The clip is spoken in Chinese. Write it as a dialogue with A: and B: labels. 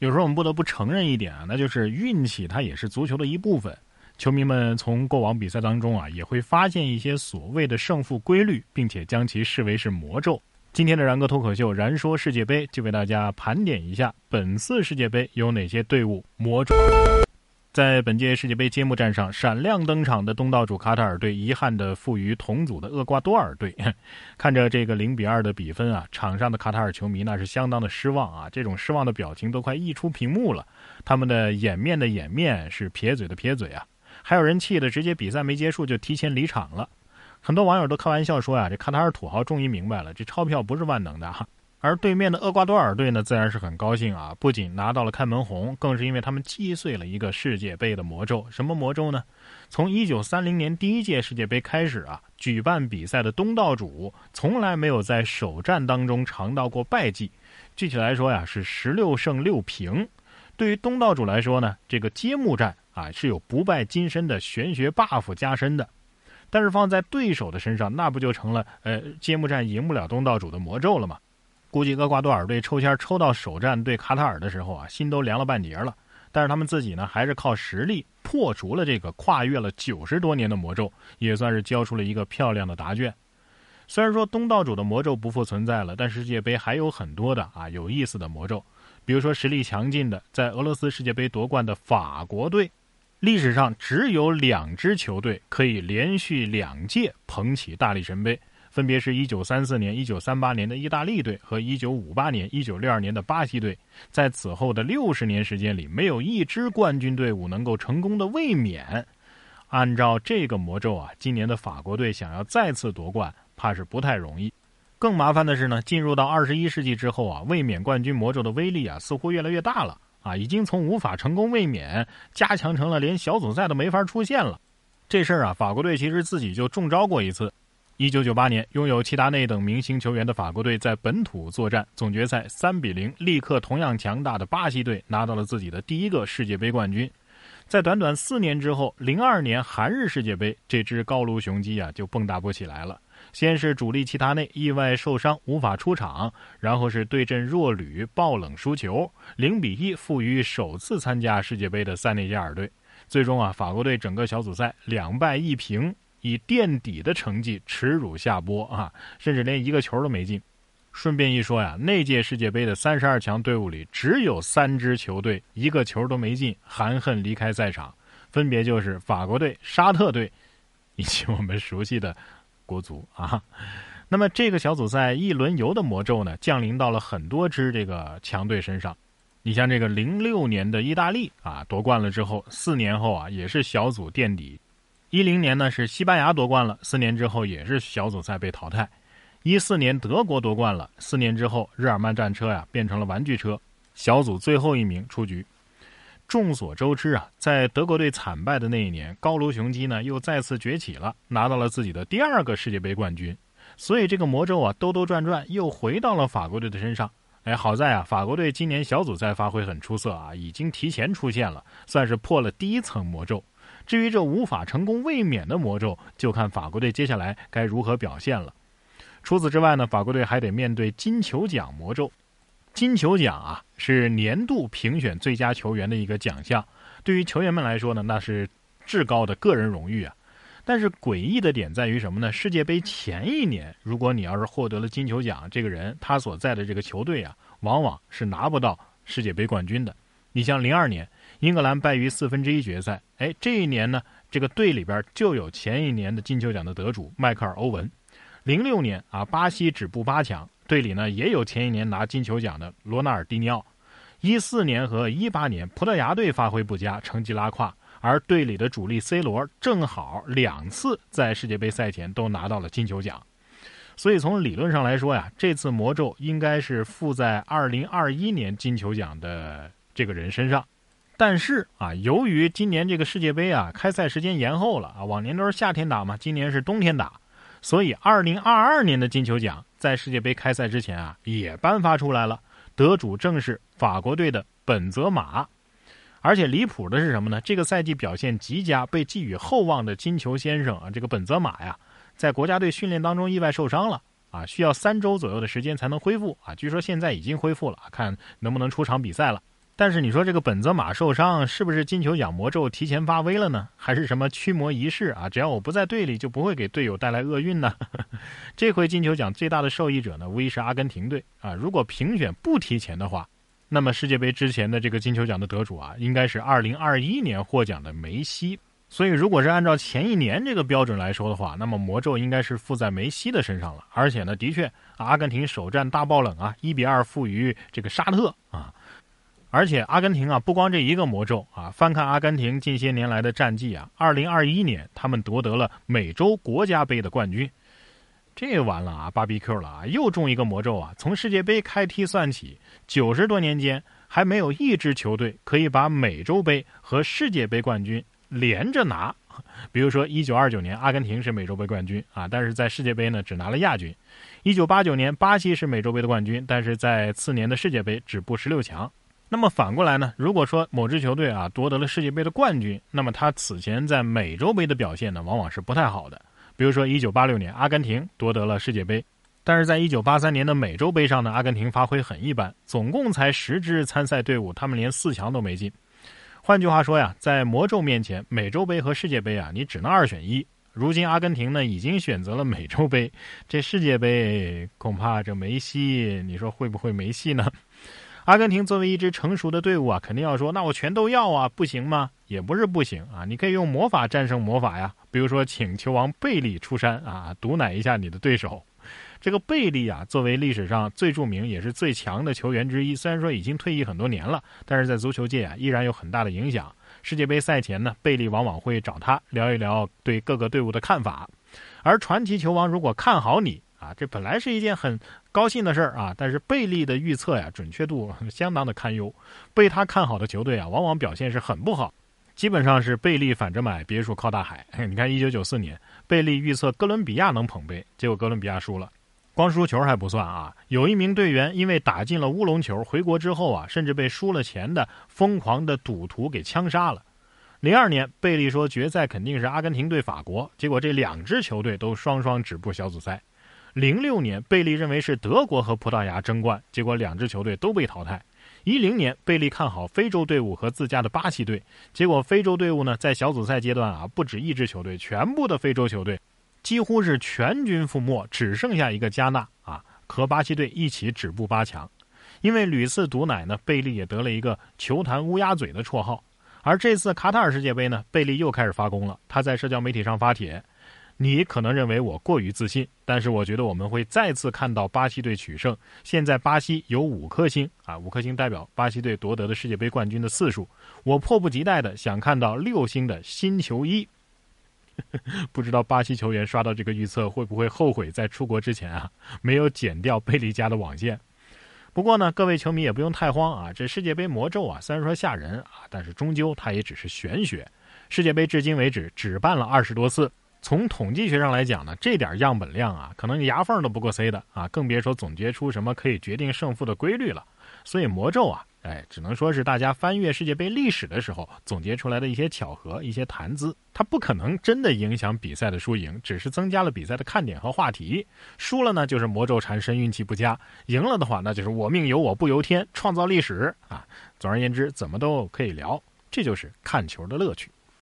A: 有时候我们不得不承认一点啊，那就是运气它也是足球的一部分。球迷们从过往比赛当中啊，也会发现一些所谓的胜负规律，并且将其视为是魔咒。今天的然哥脱口秀《然说世界杯》就为大家盘点一下本次世界杯有哪些队伍魔咒。在本届世界杯揭幕战上闪亮登场的东道主卡塔尔队，遗憾的负于同组的厄瓜多尔队。看着这个零比二的比分啊，场上的卡塔尔球迷那是相当的失望啊，这种失望的表情都快溢出屏幕了。他们的掩面的掩面是撇嘴的撇嘴啊，还有人气的直接比赛没结束就提前离场了。很多网友都开玩笑说呀，这卡塔尔土豪终于明白了，这钞票不是万能的哈。而对面的厄瓜多尔队呢，自然是很高兴啊！不仅拿到了开门红，更是因为他们击碎了一个世界杯的魔咒。什么魔咒呢？从1930年第一届世界杯开始啊，举办比赛的东道主从来没有在首战当中尝到过败绩。具体来说呀，是16胜6平。对于东道主来说呢，这个揭幕战啊是有不败金身的玄学 buff 加身的。但是放在对手的身上，那不就成了呃揭幕战赢不了东道主的魔咒了吗？估计厄瓜多尔队抽签抽到首战对卡塔尔的时候啊，心都凉了半截了。但是他们自己呢，还是靠实力破除了这个跨越了九十多年的魔咒，也算是交出了一个漂亮的答卷。虽然说东道主的魔咒不复存在了，但世界杯还有很多的啊有意思的魔咒。比如说实力强劲的，在俄罗斯世界杯夺冠的法国队，历史上只有两支球队可以连续两届捧起大力神杯。分别是一九三四年、一九三八年的意大利队和一九五八年、一九六二年的巴西队，在此后的六十年时间里，没有一支冠军队伍能够成功的卫冕。按照这个魔咒啊，今年的法国队想要再次夺冠，怕是不太容易。更麻烦的是呢，进入到二十一世纪之后啊，卫冕冠军魔咒的威力啊，似乎越来越大了啊，已经从无法成功卫冕，加强成了连小组赛都没法出现了。这事儿啊，法国队其实自己就中招过一次。一九九八年，拥有齐达内等明星球员的法国队在本土作战，总决赛三比零力克同样强大的巴西队，拿到了自己的第一个世界杯冠军。在短短四年之后，零二年韩日世界杯，这只高卢雄鸡啊就蹦跶不起来了。先是主力齐达内意外受伤无法出场，然后是对阵弱旅爆冷输球，零比一负于首次参加世界杯的塞内加尔队。最终啊，法国队整个小组赛两败一平。以垫底的成绩耻辱下播啊，甚至连一个球都没进。顺便一说呀，那届世界杯的三十二强队伍里，只有三支球队一个球都没进，含恨离开赛场，分别就是法国队、沙特队，以及我们熟悉的国足啊。那么这个小组赛一轮游的魔咒呢，降临到了很多支这个强队身上。你像这个零六年的意大利啊，夺冠了之后，四年后啊，也是小组垫底。一零年呢是西班牙夺冠了，四年之后也是小组赛被淘汰。一四年德国夺冠了，四年之后日耳曼战车呀变成了玩具车，小组最后一名出局。众所周知啊，在德国队惨败的那一年，高卢雄鸡呢又再次崛起了，拿到了自己的第二个世界杯冠军。所以这个魔咒啊兜兜转转又回到了法国队的身上。哎，好在啊，法国队今年小组赛发挥很出色啊，已经提前出现了，算是破了第一层魔咒。至于这无法成功卫冕的魔咒，就看法国队接下来该如何表现了。除此之外呢，法国队还得面对金球奖魔咒。金球奖啊，是年度评选最佳球员的一个奖项，对于球员们来说呢，那是至高的个人荣誉啊。但是诡异的点在于什么呢？世界杯前一年，如果你要是获得了金球奖，这个人他所在的这个球队啊，往往是拿不到世界杯冠军的。你像零二年。英格兰败于四分之一决赛，哎，这一年呢，这个队里边就有前一年的金球奖的得主迈克尔·欧文。零六年啊，巴西止步八强，队里呢也有前一年拿金球奖的罗纳尔迪尼奥。一四年和一八年，葡萄牙队发挥不佳，成绩拉胯，而队里的主力 C 罗正好两次在世界杯赛前都拿到了金球奖。所以从理论上来说呀，这次魔咒应该是附在二零二一年金球奖的这个人身上。但是啊，由于今年这个世界杯啊开赛时间延后了啊，往年都是夏天打嘛，今年是冬天打，所以二零二二年的金球奖在世界杯开赛之前啊也颁发出来了，得主正是法国队的本泽马，而且离谱的是什么呢？这个赛季表现极佳、被寄予厚望的金球先生啊，这个本泽马呀，在国家队训练当中意外受伤了啊，需要三周左右的时间才能恢复啊，据说现在已经恢复了，看能不能出场比赛了。但是你说这个本泽马受伤，是不是金球奖魔咒提前发威了呢？还是什么驱魔仪式啊？只要我不在队里，就不会给队友带来厄运呢？这回金球奖最大的受益者呢，无疑是阿根廷队啊。如果评选不提前的话，那么世界杯之前的这个金球奖的得主啊，应该是2021年获奖的梅西。所以，如果是按照前一年这个标准来说的话，那么魔咒应该是附在梅西的身上了。而且呢，的确，阿根廷首战大爆冷啊，一比二负于这个沙特啊。而且阿根廷啊，不光这一个魔咒啊！翻看阿根廷近些年来的战绩啊，二零二一年他们夺得了美洲国家杯的冠军，这完了啊，芭比 Q 了啊，又中一个魔咒啊！从世界杯开踢算起，九十多年间还没有一支球队可以把美洲杯和世界杯冠军连着拿。比如说一九二九年，阿根廷是美洲杯冠军啊，但是在世界杯呢只拿了亚军；一九八九年，巴西是美洲杯的冠军，但是在次年的世界杯止步十六强。那么反过来呢？如果说某支球队啊夺得了世界杯的冠军，那么他此前在美洲杯的表现呢，往往是不太好的。比如说1986年，阿根廷夺得了世界杯，但是在1983年的美洲杯上呢，阿根廷发挥很一般，总共才十支参赛队伍，他们连四强都没进。换句话说呀，在魔咒面前，美洲杯和世界杯啊，你只能二选一。如今阿根廷呢已经选择了美洲杯，这世界杯恐怕这梅西，你说会不会没戏呢？阿根廷作为一支成熟的队伍啊，肯定要说，那我全都要啊，不行吗？也不是不行啊，你可以用魔法战胜魔法呀。比如说，请球王贝利出山啊，毒奶一下你的对手。这个贝利啊，作为历史上最著名也是最强的球员之一，虽然说已经退役很多年了，但是在足球界啊，依然有很大的影响。世界杯赛前呢，贝利往往会找他聊一聊对各个队伍的看法。而传奇球王如果看好你这本来是一件很。高兴的事儿啊，但是贝利的预测呀，准确度相当的堪忧。被他看好的球队啊，往往表现是很不好，基本上是贝利反着买，别墅靠大海。你看，一九九四年，贝利预测哥伦比亚能捧杯，结果哥伦比亚输了。光输球还不算啊，有一名队员因为打进了乌龙球，回国之后啊，甚至被输了钱的疯狂的赌徒给枪杀了。零二年，贝利说决赛肯定是阿根廷对法国，结果这两支球队都双双止步小组赛。零六年，贝利认为是德国和葡萄牙争冠，结果两支球队都被淘汰。一零年，贝利看好非洲队伍和自家的巴西队，结果非洲队伍呢，在小组赛阶段啊，不止一支球队，全部的非洲球队几乎是全军覆没，只剩下一个加纳啊，和巴西队一起止步八强。因为屡次毒奶呢，贝利也得了一个“球坛乌鸦嘴”的绰号。而这次卡塔尔世界杯呢，贝利又开始发功了，他在社交媒体上发帖。你可能认为我过于自信，但是我觉得我们会再次看到巴西队取胜。现在巴西有五颗星啊，五颗星代表巴西队夺得的世界杯冠军的次数。我迫不及待的想看到六星的新球衣。不知道巴西球员刷到这个预测会不会后悔在出国之前啊没有剪掉贝利家的网线？不过呢，各位球迷也不用太慌啊，这世界杯魔咒啊虽然说吓人啊，但是终究它也只是玄学。世界杯至今为止只办了二十多次。从统计学上来讲呢，这点样本量啊，可能牙缝都不够塞的啊，更别说总结出什么可以决定胜负的规律了。所以魔咒啊，哎，只能说是大家翻阅世界杯历史的时候总结出来的一些巧合、一些谈资，它不可能真的影响比赛的输赢，只是增加了比赛的看点和话题。输了呢，就是魔咒缠身、运气不佳；赢了的话，那就是我命由我不由天，创造历史啊。总而言之，怎么都可以聊，这就是看球的乐趣。